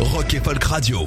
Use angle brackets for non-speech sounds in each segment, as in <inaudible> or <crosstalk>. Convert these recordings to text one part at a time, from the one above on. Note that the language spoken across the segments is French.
Rock et Folk Radio.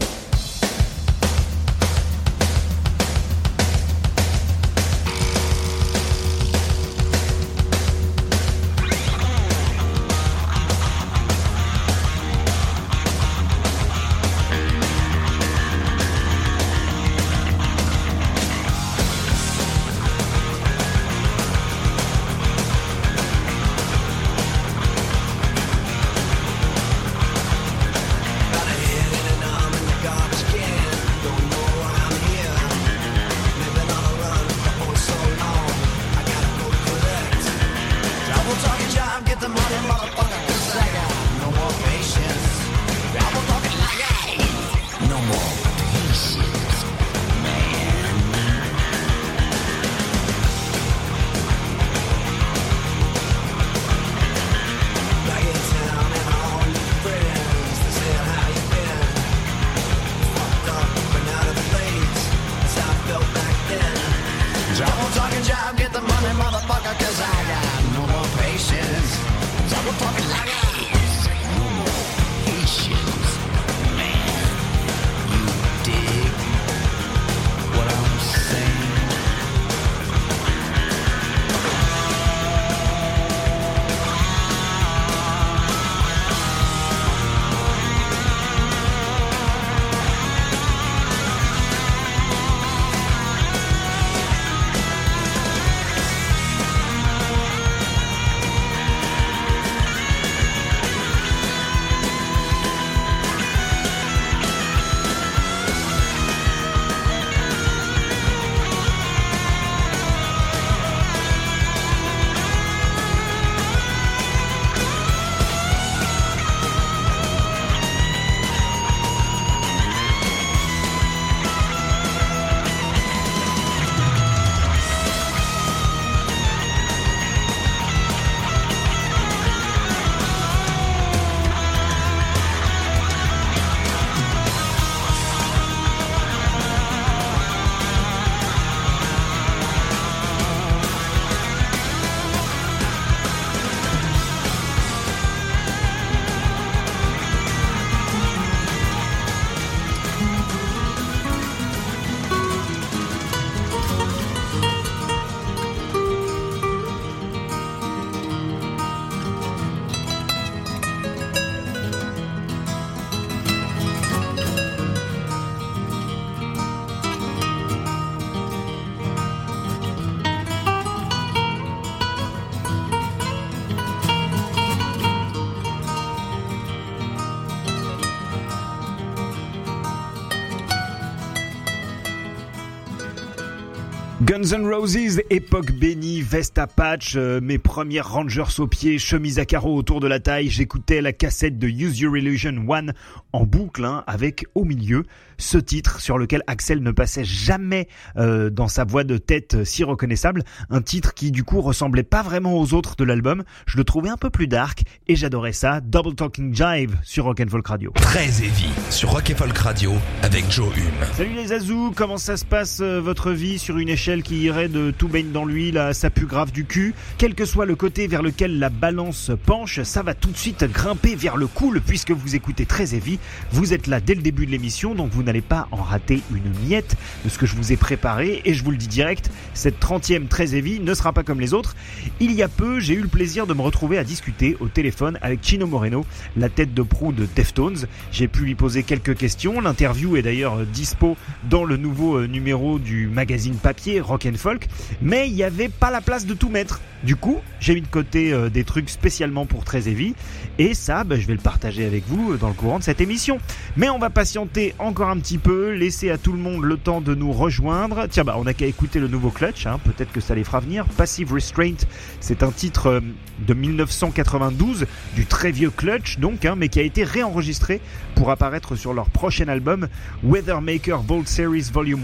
Guns N' Roses, époque bénie, veste à patch, euh, mes premières Rangers aux pieds, chemise à carreaux autour de la taille, j'écoutais la cassette de Use Your Illusion 1 en boucle, hein, avec au milieu ce titre sur lequel Axel ne passait jamais euh, dans sa voix de tête si reconnaissable, un titre qui du coup ressemblait pas vraiment aux autres de l'album, je le trouvais un peu plus dark et j'adorais ça, Double Talking Jive sur Rock and Folk Radio. Très heavy sur Rock and Folk Radio avec Joe Hume. Salut les Azous, comment ça se passe euh, votre vie sur une échelle qui irait de tout baigne dans l'huile à ça pue grave du cul Quel que soit le côté vers lequel la balance penche, ça va tout de suite grimper vers le cool puisque vous écoutez très heavy, vous êtes là dès le début de l'émission donc vous n'allez pas en rater une miette de ce que je vous ai préparé et je vous le dis direct, cette 30e très heavy ne sera pas comme les autres. Il y a peu, j'ai eu le plaisir de me retrouver à discuter au téléphone avec Chino Moreno, la tête de proue de Deftones. J'ai pu lui poser quelques questions, l'interview est d'ailleurs dispo dans le nouveau euh, numéro du magazine papier Rock and Folk, mais il n'y avait pas la place de tout mettre. Du coup, j'ai mis de côté euh, des trucs spécialement pour très heavy et ça, bah, je vais le partager avec vous euh, dans le courant de cette émission. Mais on va patienter encore un petit peu, laisser à tout le monde le temps de nous rejoindre. Tiens, bah, on n'a qu'à écouter le nouveau Clutch, hein, peut-être que ça les fera venir. Passive Restraint, c'est un titre euh, de 1992, du très vieux Clutch donc, hein, mais qui a été réenregistré pour apparaître sur leur prochain album, Weathermaker Bold Series Volume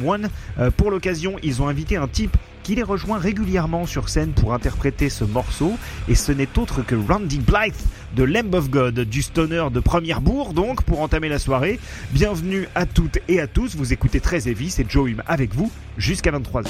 1. pour l'occasion, ils ont invité un type qui les rejoint régulièrement sur scène pour interpréter ce morceau, et ce n'est autre que Randy Blythe de Lamb of God, du stoner de première bourre donc, pour entamer la soirée. Bienvenue à toutes et à tous, vous écoutez très Heavy, c'est Joe Hume avec vous jusqu'à 23h.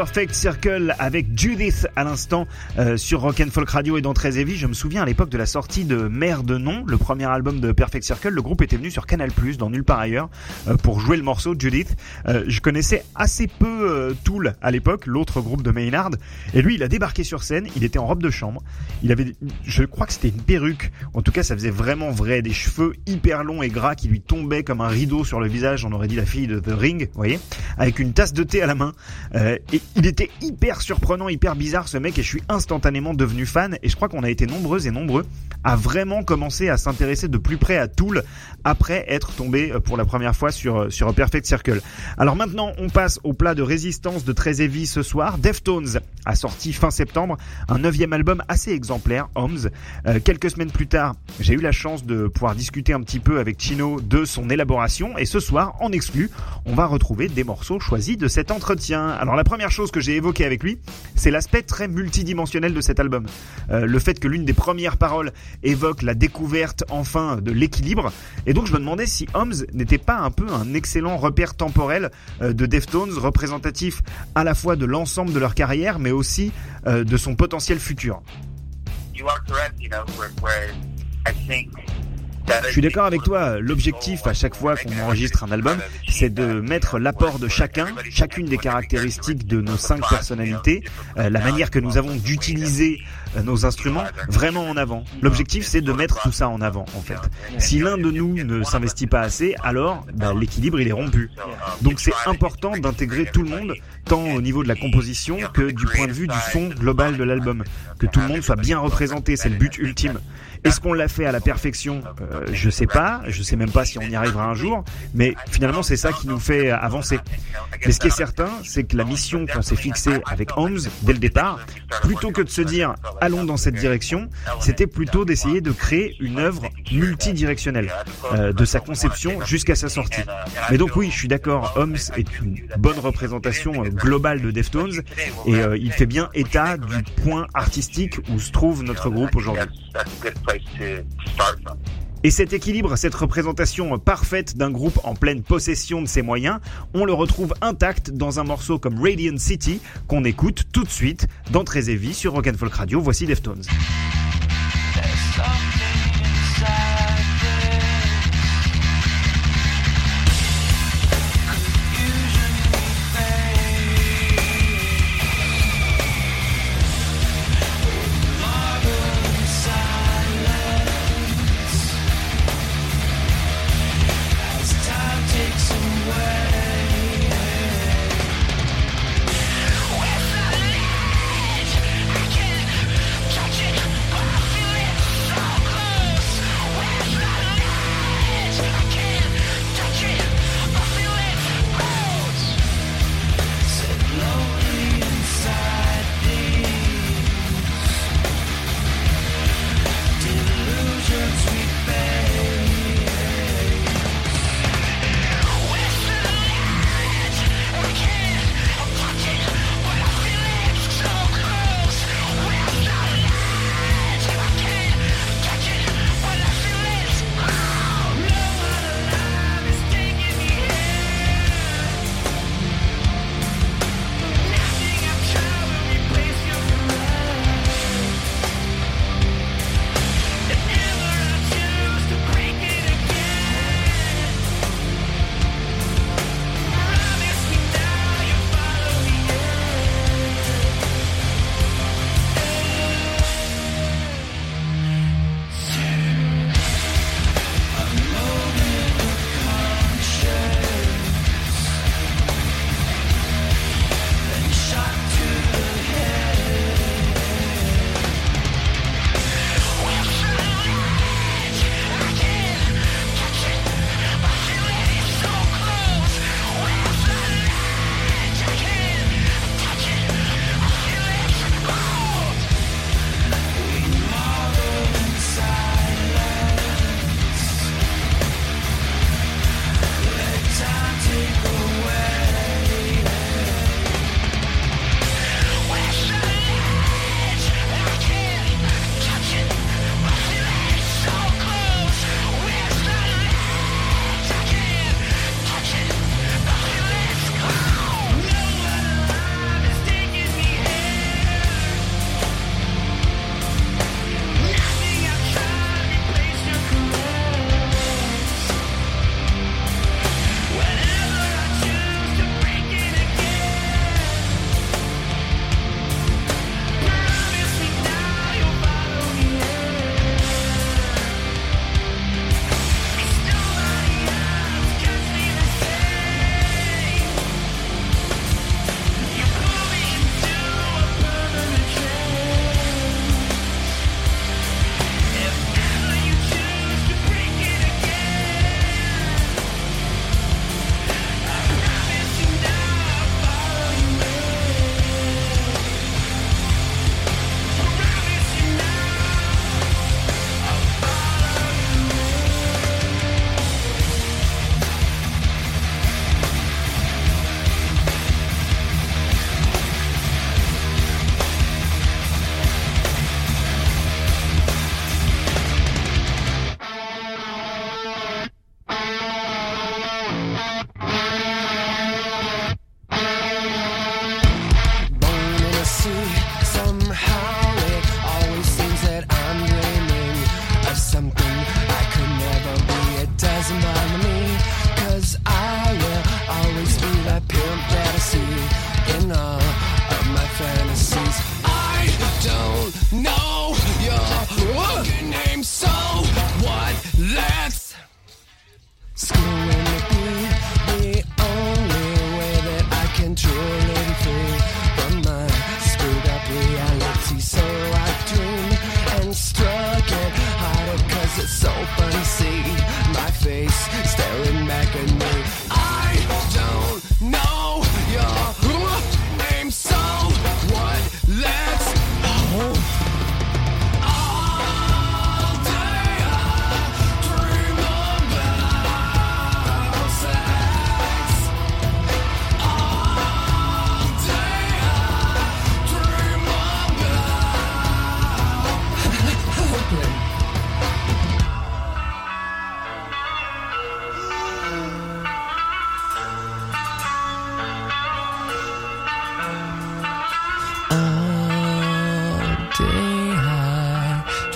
Perfect Circle avec Judith à l'instant euh, sur Rock and Folk Radio et dans Très Heavy. Je me souviens à l'époque de la sortie de Mère de Nom, le premier album de Perfect Circle, le groupe était venu sur Canal Plus dans Nulle part ailleurs euh, pour jouer le morceau Judith. Euh, je connaissais assez peu Tool à l'époque, l'autre groupe de Maynard, et lui il a débarqué sur scène, il était en robe de chambre, il avait, je crois que c'était une perruque, en tout cas ça faisait vraiment vrai, des cheveux hyper longs et gras qui lui tombaient comme un rideau sur le visage, on aurait dit la fille de The Ring, vous voyez, avec une tasse de thé à la main. et il était hyper surprenant, hyper bizarre ce mec et je suis instantanément devenu fan et je crois qu'on a été nombreux et nombreux à vraiment commencer à s'intéresser de plus près à Tool après être tombé euh, pour la première fois sur, euh, sur Perfect Circle. Alors maintenant, on passe au plat de résistance de Heavy ce soir. Deftones a sorti fin septembre un neuvième album assez exemplaire, Homes. Euh, quelques semaines plus tard, j'ai eu la chance de pouvoir discuter un petit peu avec Chino de son élaboration et ce soir, en exclu, on va retrouver des morceaux choisis de cet entretien. Alors la première chose que j'ai évoquée avec lui, c'est l'aspect très multidimensionnel de cet album. le fait que l'une des premières paroles évoque la découverte enfin de l'équilibre. Et donc je me demandais si Holmes n'était pas un peu un excellent repère temporel euh, de Deftones, représentatif à la fois de l'ensemble de leur carrière, mais aussi euh, de son potentiel futur. Je suis d'accord avec toi, l'objectif à chaque fois qu'on enregistre un album, c'est de mettre l'apport de chacun, chacune des caractéristiques de nos cinq personnalités, euh, la manière que nous avons d'utiliser euh, nos instruments vraiment en avant. L'objectif c'est de mettre tout ça en avant en fait. Si l'un de nous ne s'investit pas assez, alors bah, l'équilibre il est rompu. Donc c'est important d'intégrer tout le monde, tant au niveau de la composition que du point de vue du son global de l'album. Que tout le monde soit bien représenté, c'est le but ultime. Est-ce qu'on l'a fait à la perfection? Euh, Je sais pas. Je sais même pas si on y arrivera un jour. Mais finalement, c'est ça qui nous fait avancer. Mais ce qui est certain, c'est que la mission qu'on s'est fixée avec Holmes dès le départ, plutôt que de se dire allons dans cette direction, c'était plutôt d'essayer de créer une œuvre multidirectionnelle, euh, de sa conception jusqu'à sa sortie. Mais donc oui, je suis d'accord, Holmes est une bonne représentation euh, globale de Deftones et il fait bien état du point artistique où se trouve notre groupe aujourd'hui. Et cet équilibre, cette représentation parfaite d'un groupe en pleine possession de ses moyens, on le retrouve intact dans un morceau comme Radiant City qu'on écoute tout de suite dans Très sur Rock'n'Folk Radio. Voici Deftones.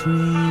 I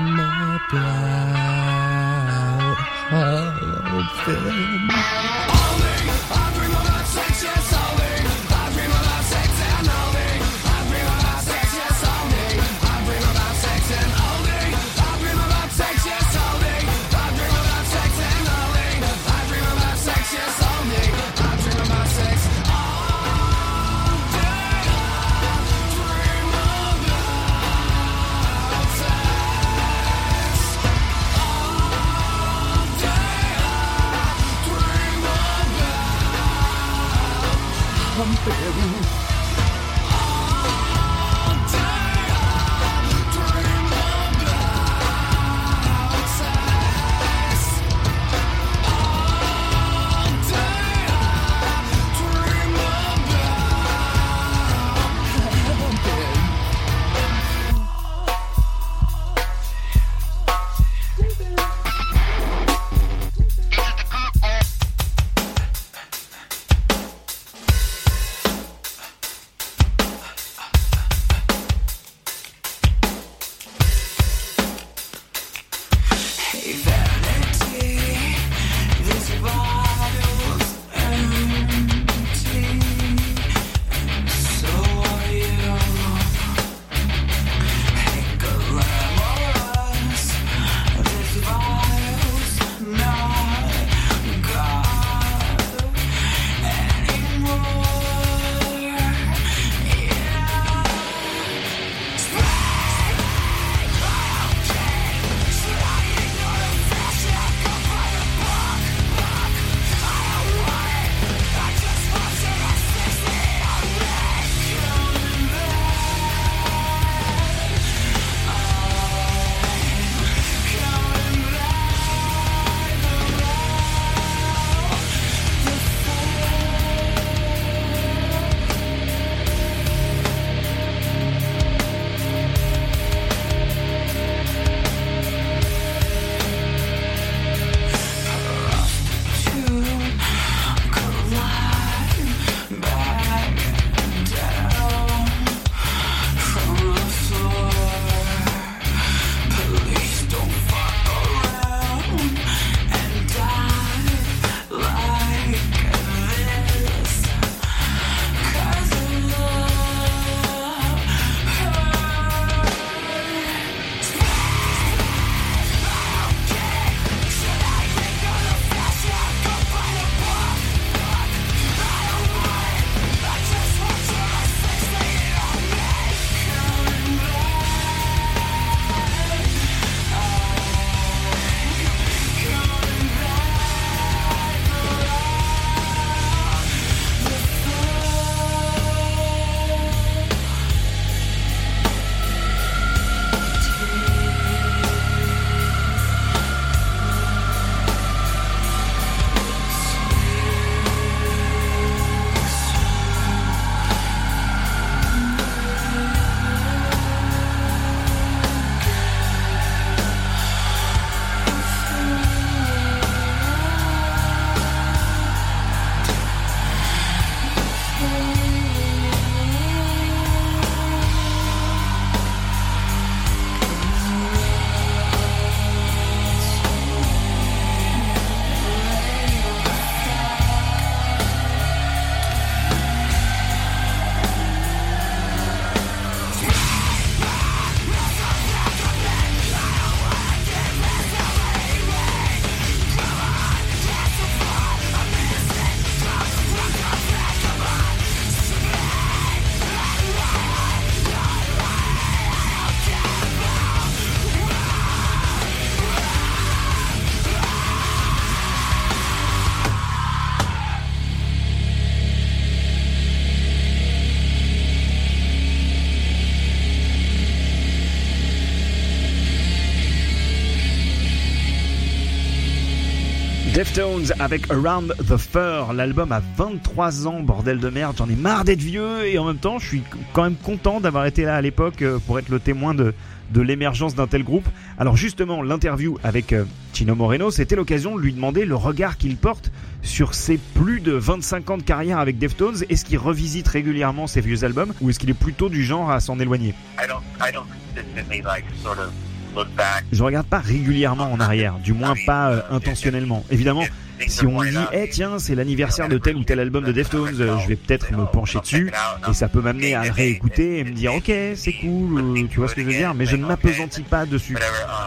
Avec Around the Fur. L'album a 23 ans, bordel de merde. J'en ai marre d'être vieux et en même temps, je suis quand même content d'avoir été là à l'époque euh, pour être le témoin de, de l'émergence d'un tel groupe. Alors justement, l'interview avec euh, Chino Moreno, c'était l'occasion de lui demander le regard qu'il porte sur ses plus de 25 ans de carrière avec Deftones. Est-ce qu'il revisite régulièrement ses vieux albums ou est-ce qu'il est plutôt du genre à s'en éloigner? I don't, I don't consistently like sort of look back. Je regarde pas régulièrement en arrière, du moins pas euh, intentionnellement. Évidemment, si on dit, eh tiens, c'est l'anniversaire de tel ou tel album de Deftones, euh, je vais peut-être me pencher dessus et ça peut m'amener à le réécouter et me dire, ok, c'est cool, euh, tu vois ce que je veux dire, mais je ne m'apesantis pas dessus.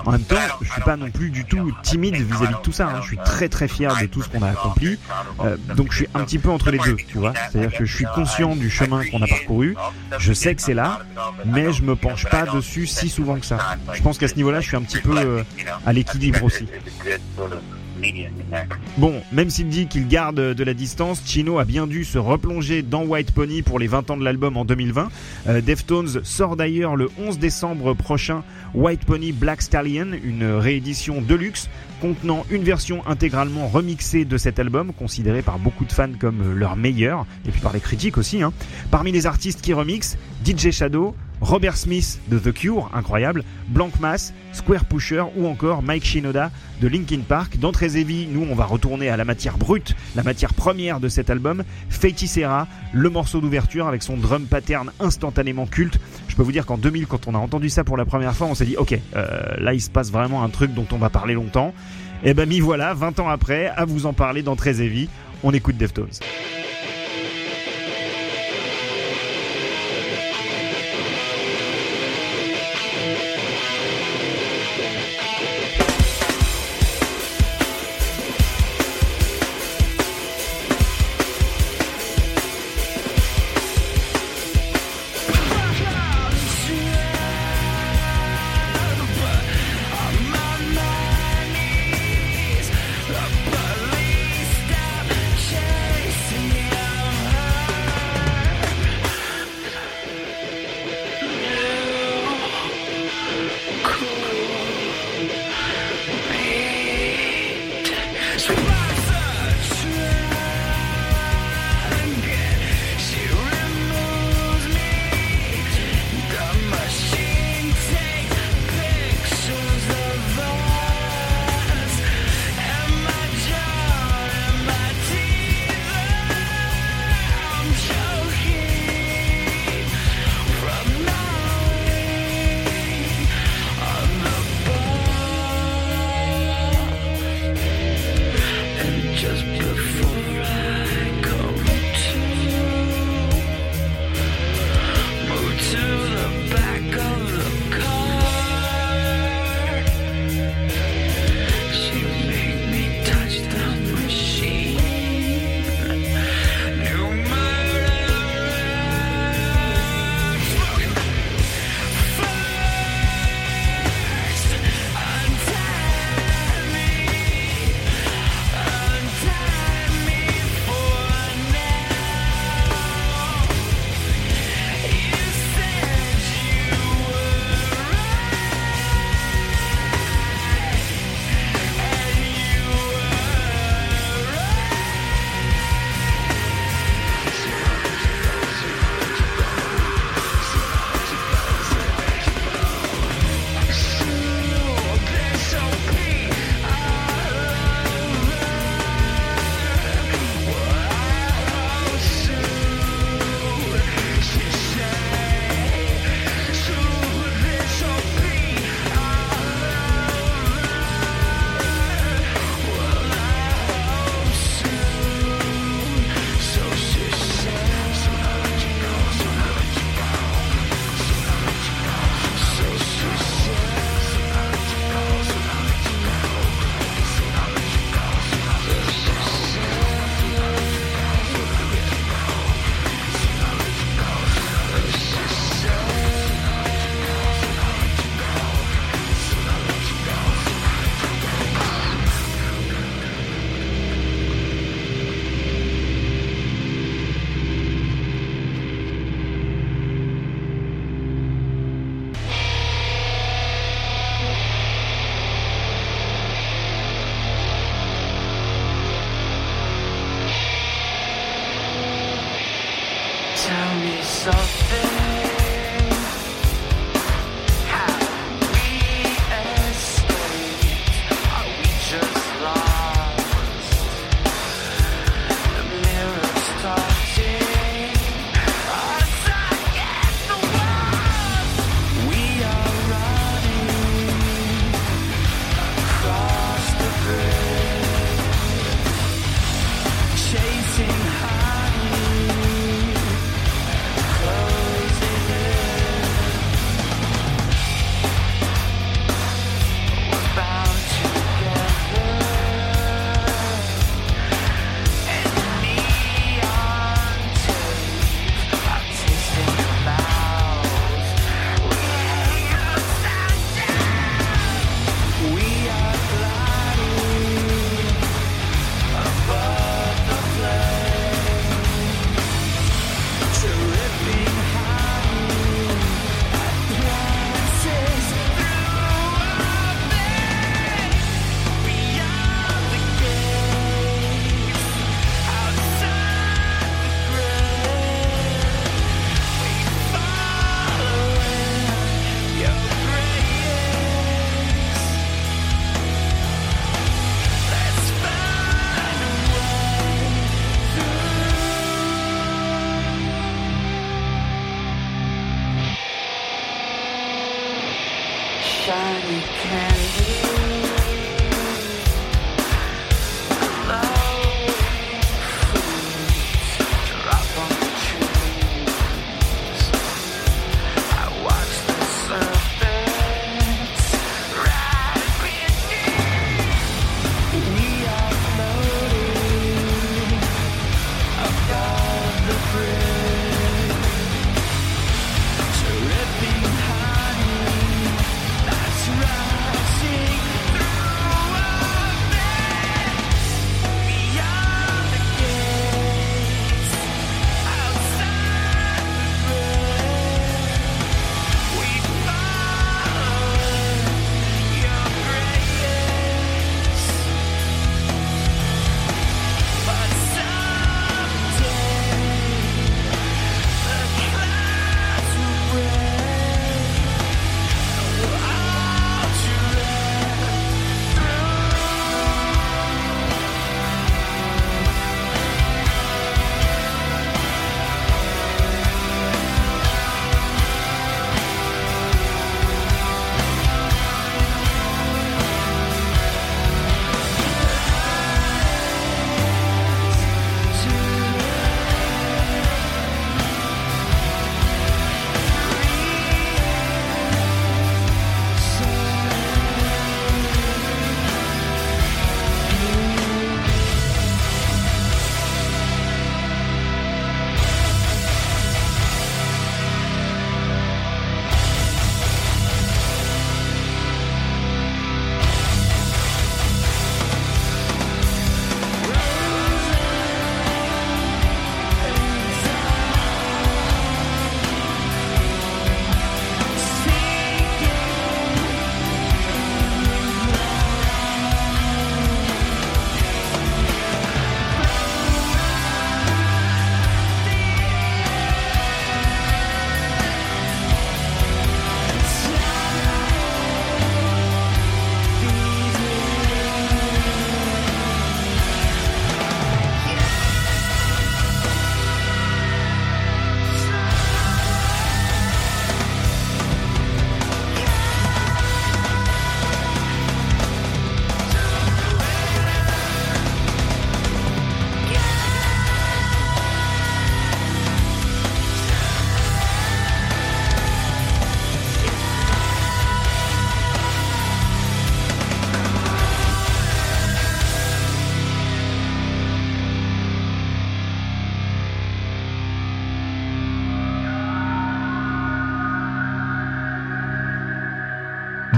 En même temps, je suis pas non plus du tout timide vis-à-vis de tout ça. hein. Je suis très très fier de tout ce qu'on a accompli. Euh, donc je suis un petit peu entre les deux, tu vois. C'est-à-dire que je suis conscient du chemin qu'on a parcouru. Je sais que c'est là, mais je me penche pas dessus si souvent que ça. Je pense qu'à ce niveau-là, je suis un petit peu à l'équilibre aussi. Bon, même s'il dit qu'il garde de la distance, Chino a bien dû se replonger dans White Pony pour les 20 ans de l'album en 2020. Euh, Deftones sort d'ailleurs le 11 décembre prochain White Pony Black Stallion, une réédition deluxe contenant une version intégralement remixée de cet album, considéré par beaucoup de fans comme leur meilleur, et puis par les critiques aussi. hein. Parmi les artistes qui remixent, DJ Shadow, Robert Smith de The Cure, incroyable, Blank Mass, Square Pusher ou encore Mike Shinoda de Linkin Park. Dans Heavy, nous on va retourner à la matière brute, la matière première de cet album, Serra, le morceau d'ouverture avec son drum pattern instantanément culte. Je peux vous dire qu'en 2000, quand on a entendu ça pour la première fois, on s'est dit ok, euh, là il se passe vraiment un truc dont on va parler longtemps. Et ben m'y voilà, 20 ans après, à vous en parler dans Heavy. On écoute Deftones.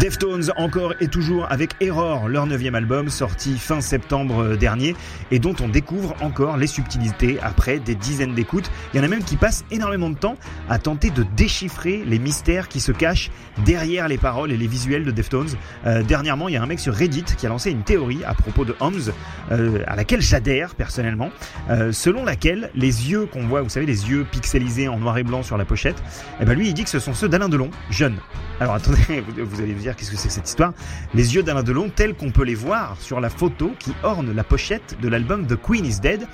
Deftones encore et toujours avec Error, leur neuvième album sorti fin septembre dernier et dont on découvre encore les subtilités après des dizaines d'écoutes. Il y en a même qui passent énormément de temps à tenter de déchiffrer les mystères qui se cachent derrière les paroles et les visuels de Deftones. Euh, dernièrement, il y a un mec sur Reddit qui a lancé une théorie à propos de Homs euh, à laquelle j'adhère personnellement, euh, selon laquelle les yeux qu'on voit, vous savez, les yeux pixelisés en noir et blanc sur la pochette, eh ben lui il dit que ce sont ceux d'Alain Delon, jeune. Alors attendez, <laughs> vous, allez me dire qu'est-ce que c'est que cette histoire? Les yeux d'Alain Delon tels qu'on peut les voir sur la photo qui orne la pochette de l'album The Queen is Dead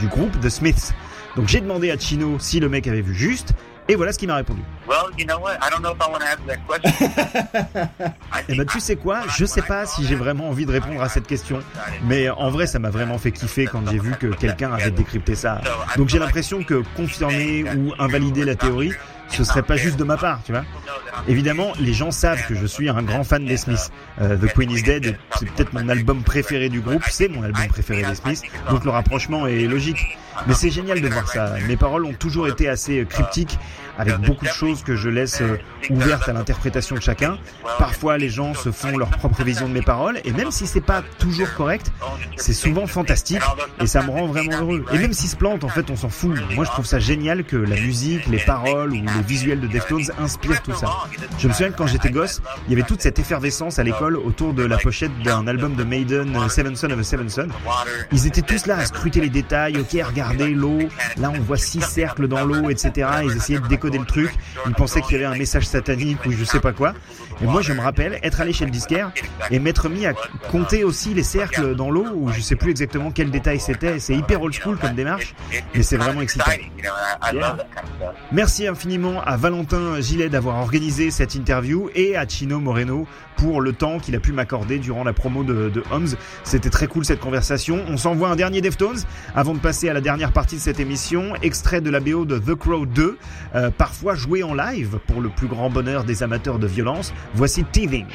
du groupe The Smiths. Donc j'ai demandé à Chino si le mec avait vu juste, et voilà ce qu'il m'a répondu. Well, you know what? I don't know if I want to answer that question. I <laughs> Eh ben tu sais quoi? Je sais pas si j'ai vraiment envie de répondre à cette question, mais en vrai ça m'a vraiment fait kiffer quand j'ai vu que quelqu'un avait décrypté ça. Donc j'ai l'impression que confirmer ou invalider la théorie, ce serait pas juste de ma part, tu vois. Évidemment, les gens savent que je suis un grand fan des Smiths. Euh, The Queen is Dead, c'est peut-être mon album préféré du groupe, c'est mon album préféré des Smiths, donc le rapprochement est logique. Mais c'est génial de voir ça. Mes paroles ont toujours été assez euh, cryptiques, avec beaucoup de choses que je laisse euh, ouvertes à l'interprétation de chacun. Parfois, les gens se font leur propre vision de mes paroles, et même si c'est pas toujours correct, c'est souvent fantastique, et ça me rend vraiment heureux. Et même s'ils se plantent, en fait, on s'en fout. Moi, je trouve ça génial que la musique, les paroles ou les visuels de Deftones inspirent tout ça. Je me souviens que quand j'étais gosse, il y avait toute cette effervescence à l'école autour de la pochette d'un album de Maiden, euh, Seven Son of a Seven Son. Ils étaient tous là à scruter les détails, ok, regardez l'eau, là on voit six cercles dans l'eau, etc. Ils essayaient de décoder le truc, ils pensaient qu'il y avait un message satanique ou je sais pas quoi. Et moi je me rappelle être allé chez le disquaire et m'être mis à compter aussi les cercles dans l'eau, où je sais plus exactement quel détail c'était, c'est hyper old school comme démarche, mais c'est vraiment excitant. Stuff. Merci infiniment à Valentin Gillet d'avoir organisé cette interview et à Chino Moreno pour le temps qu'il a pu m'accorder durant la promo de, de Homs. C'était très cool cette conversation. On s'envoie un dernier Deftones avant de passer à la dernière partie de cette émission. Extrait de la BO de The Crow 2, euh, parfois joué en live pour le plus grand bonheur des amateurs de violence. Voici Teething.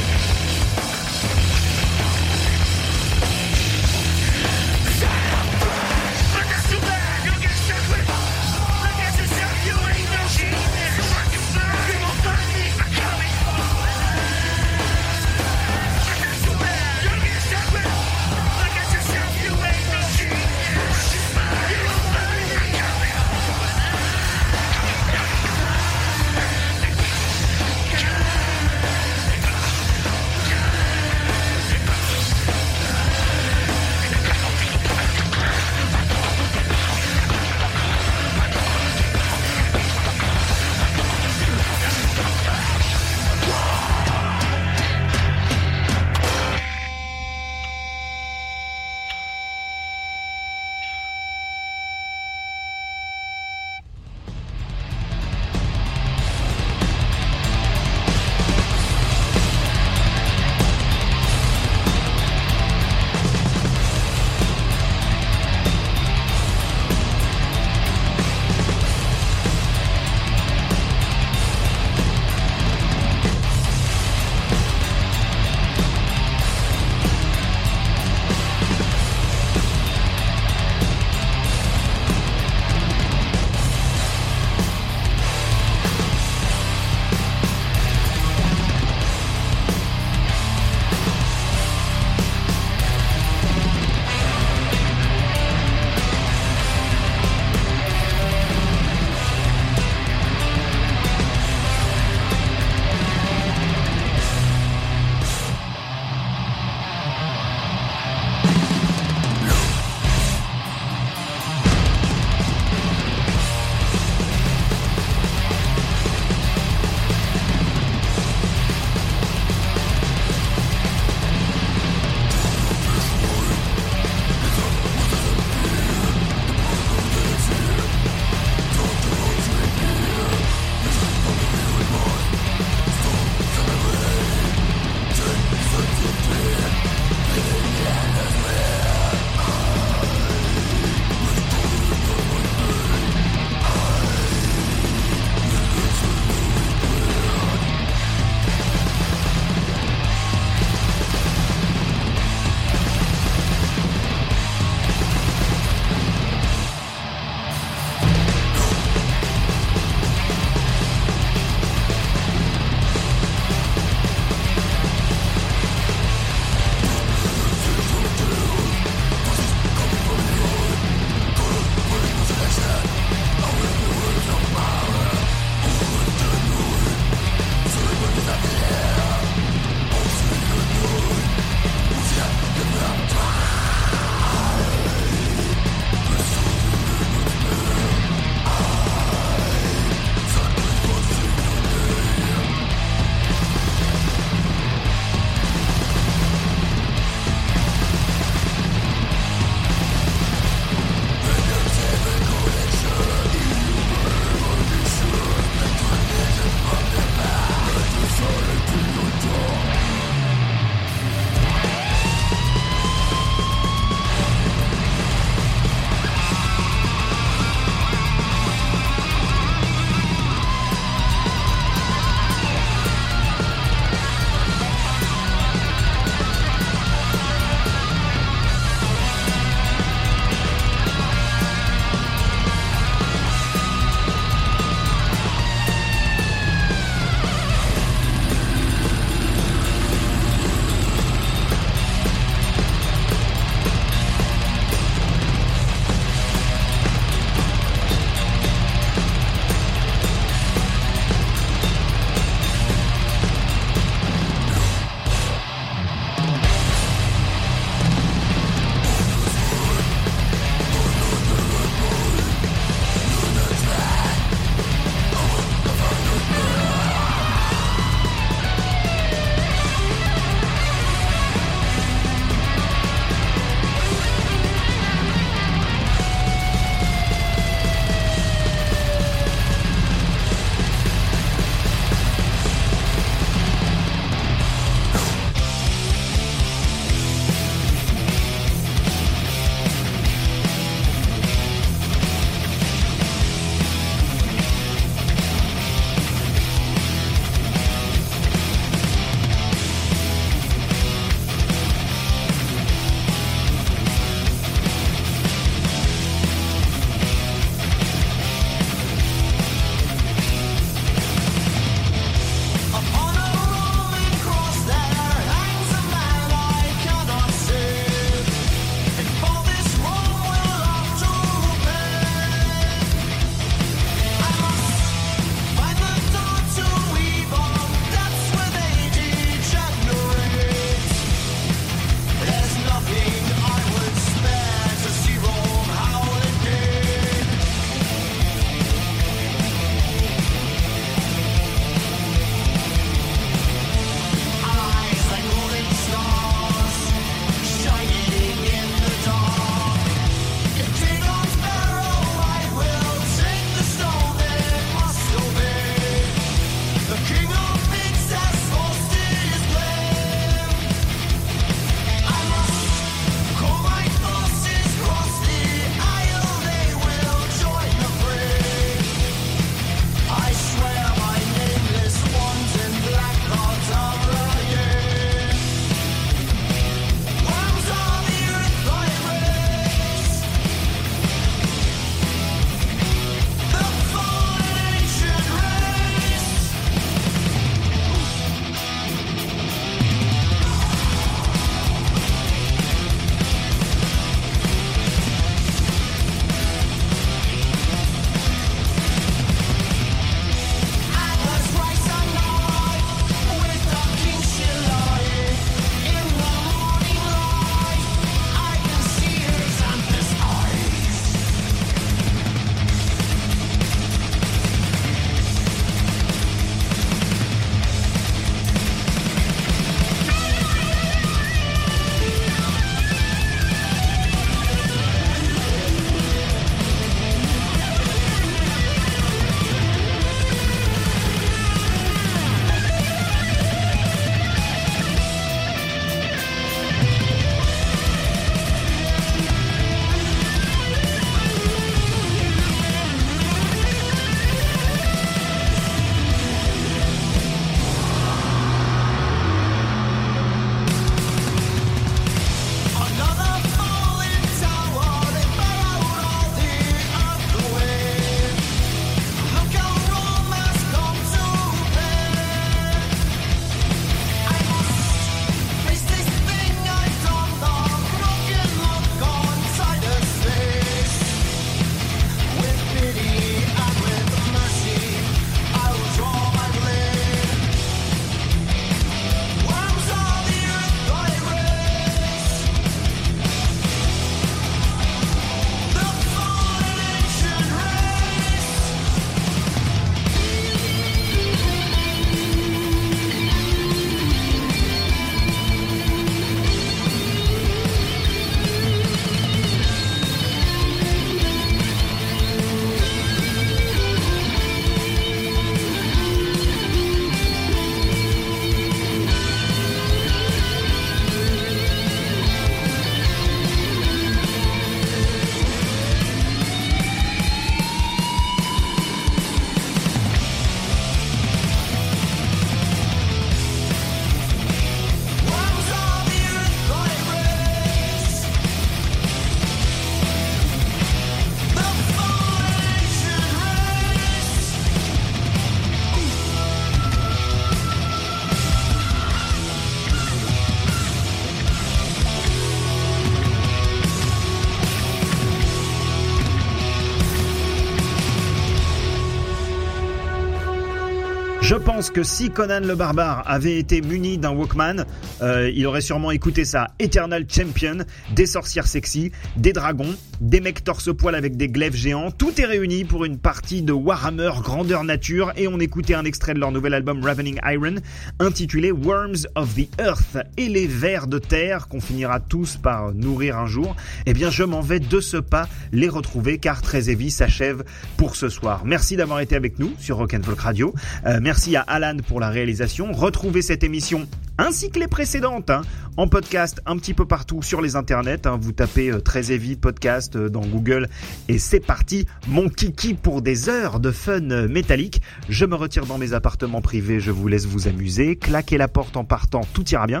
Que si Conan le barbare avait été muni d'un Walkman, euh, il aurait sûrement écouté ça. Eternal Champion, des sorcières sexy, des dragons, des mecs torse-poil avec des glaives géants. Tout est réuni pour une partie de Warhammer grandeur nature et on écoutait un extrait de leur nouvel album Ravening Iron intitulé Worms of the Earth et les vers de terre qu'on finira tous par nourrir un jour. Eh bien, je m'en vais de ce pas les retrouver car Très s'achève pour ce soir. Merci d'avoir été avec nous sur Rock'n'Folk Radio. Euh, merci à Alan pour la réalisation. Retrouvez cette émission ainsi que les précédentes hein, en podcast un petit peu partout sur les internets. hein. Vous tapez euh, Très Heavy podcast euh, dans Google et c'est parti. Mon kiki pour des heures de fun euh, métallique. Je me retire dans mes appartements privés. Je vous laisse vous amuser. Claquez la porte en partant. Tout ira bien.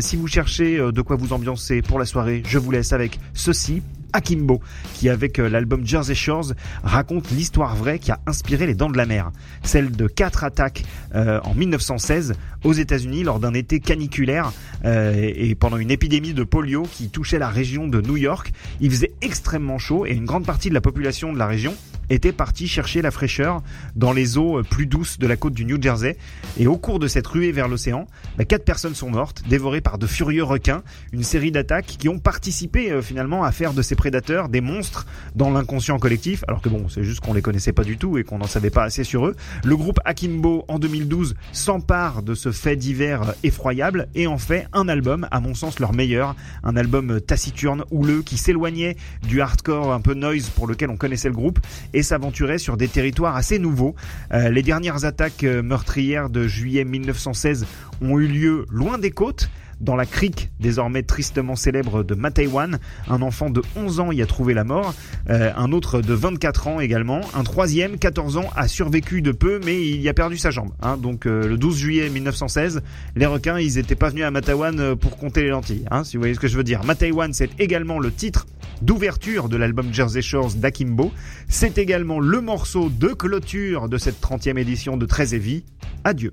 Si vous cherchez de quoi vous ambiancer pour la soirée, je vous laisse avec ceci. Akimbo, qui avec euh, l'album Jersey Shores raconte l'histoire vraie qui a inspiré les Dents de la Mer, celle de quatre attaques euh, en 1916 aux États-Unis lors d'un été caniculaire euh, et pendant une épidémie de polio qui touchait la région de New York. Il faisait extrêmement chaud et une grande partie de la population de la région était partie chercher la fraîcheur dans les eaux euh, plus douces de la côte du New Jersey. Et au cours de cette ruée vers l'océan, bah, quatre personnes sont mortes, dévorées par de furieux requins. Une série d'attaques qui ont participé euh, finalement à faire de ces prédateurs des monstres dans l'inconscient collectif. Alors que bon, c'est juste qu'on les connaissait pas du tout et qu'on n'en savait pas assez sur eux. Le groupe Akimbo en 2012 s'empare de ce fait divers euh, effroyable et en fait un album, à mon sens leur meilleur, un album taciturne, houleux, qui s'éloignait du hardcore un peu noise pour lequel on connaissait le groupe et s'aventurait sur des territoires assez nouveaux. Euh, les dernières attaques euh, meurtrières de juillet 1916 ont eu lieu loin des côtes, dans la crique désormais tristement célèbre de Mataiwan. Un enfant de 11 ans y a trouvé la mort, euh, un autre de 24 ans également, un troisième, 14 ans, a survécu de peu mais il y a perdu sa jambe. hein. Donc euh, le 12 juillet 1916, les requins ils étaient pas venus à Mataiwan euh, pour compter les lentilles, hein, si vous voyez ce que je veux dire. Mataiwan c'est également le titre d'ouverture de l'album Jersey Shores d'Akimbo. C'est également le morceau de clôture de cette 30e édition de Très Heavy. Adieu.